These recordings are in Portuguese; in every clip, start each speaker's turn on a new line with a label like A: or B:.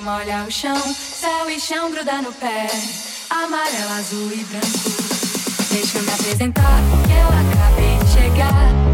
A: Olha molha o chão, céu e chão gruda no pé, amarelo, azul e branco. Deixa eu me apresentar, que eu acabei de chegar.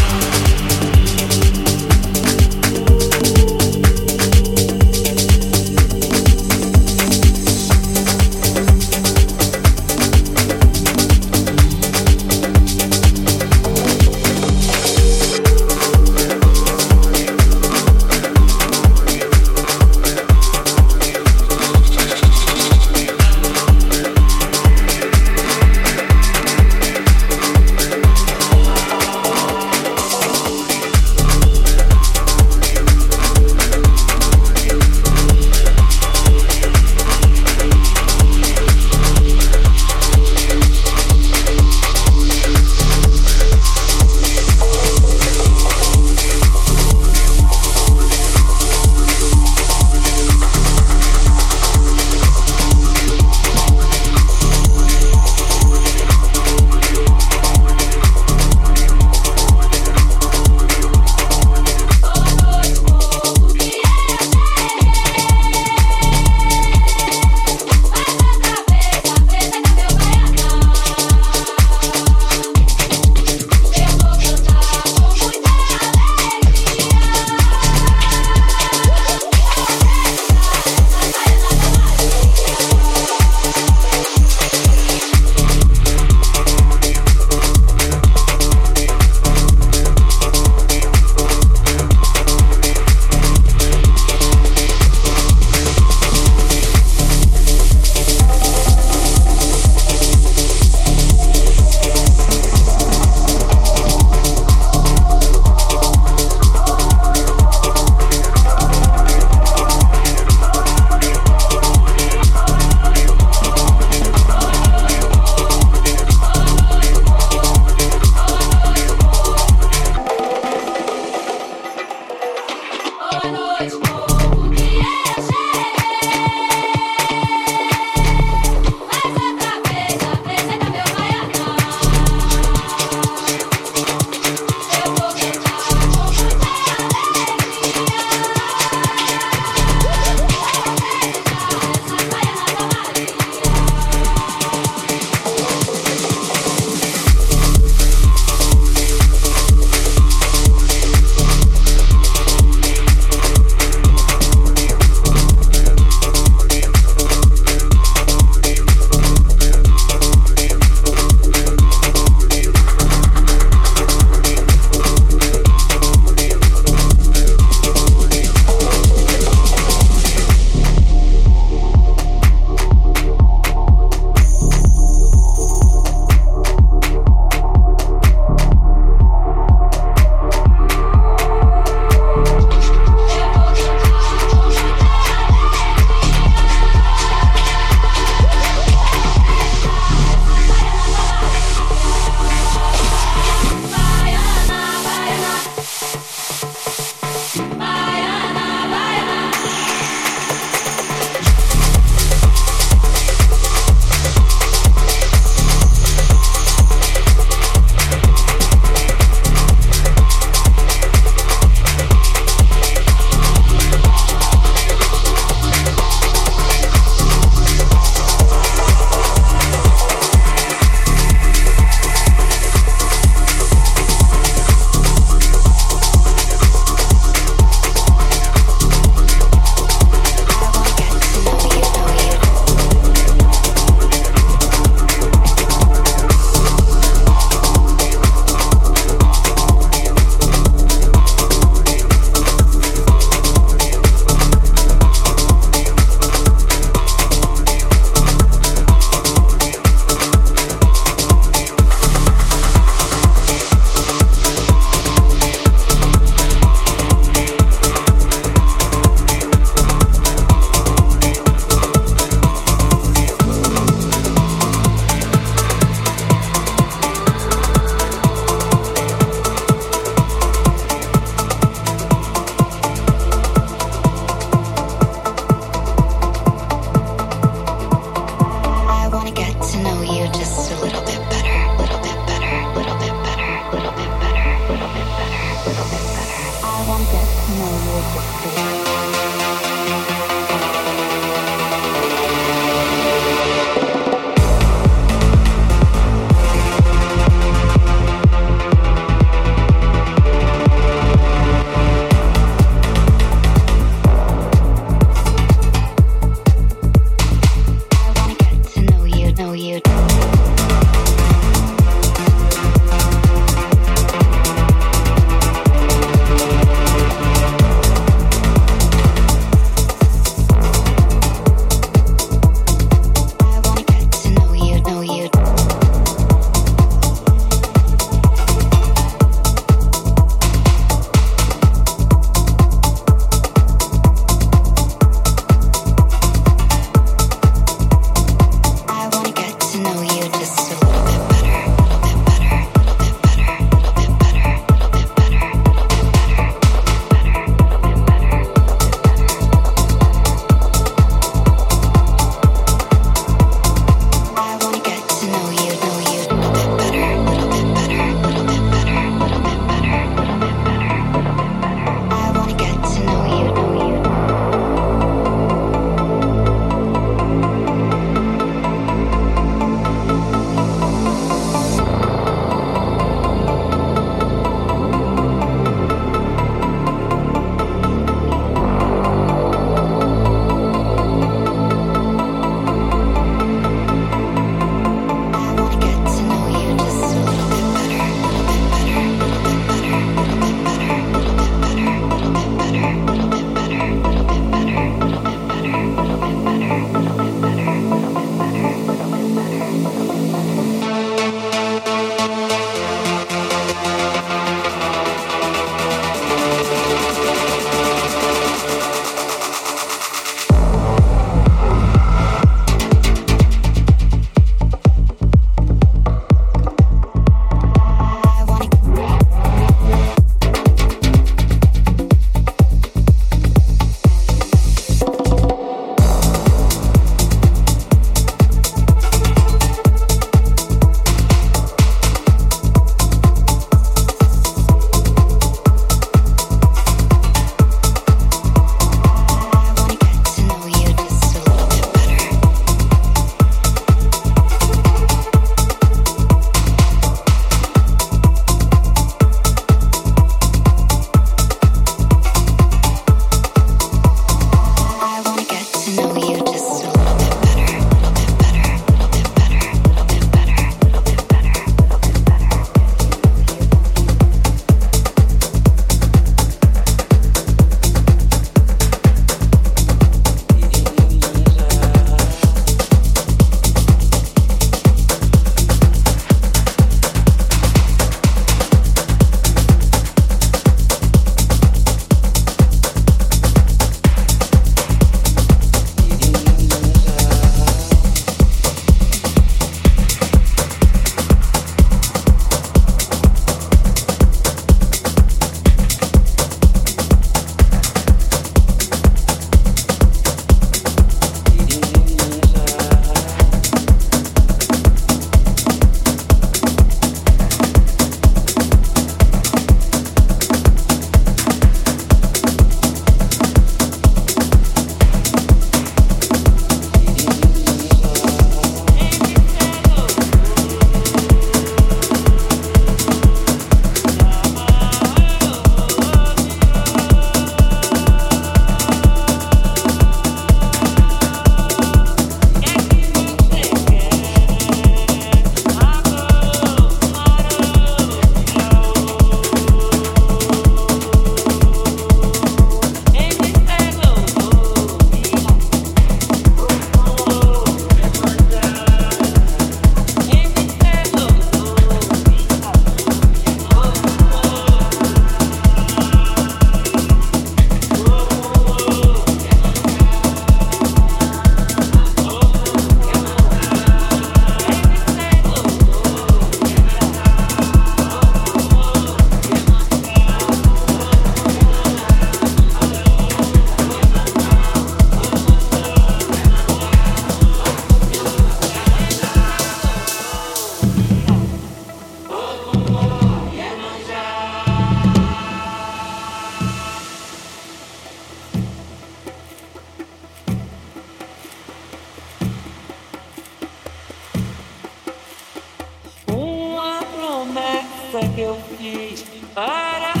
A: que eu
B: fiz para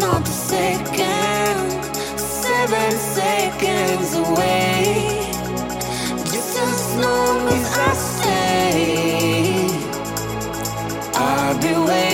B: not a second, seven seconds away. Just as
C: long as I stay, I'll be
A: waiting.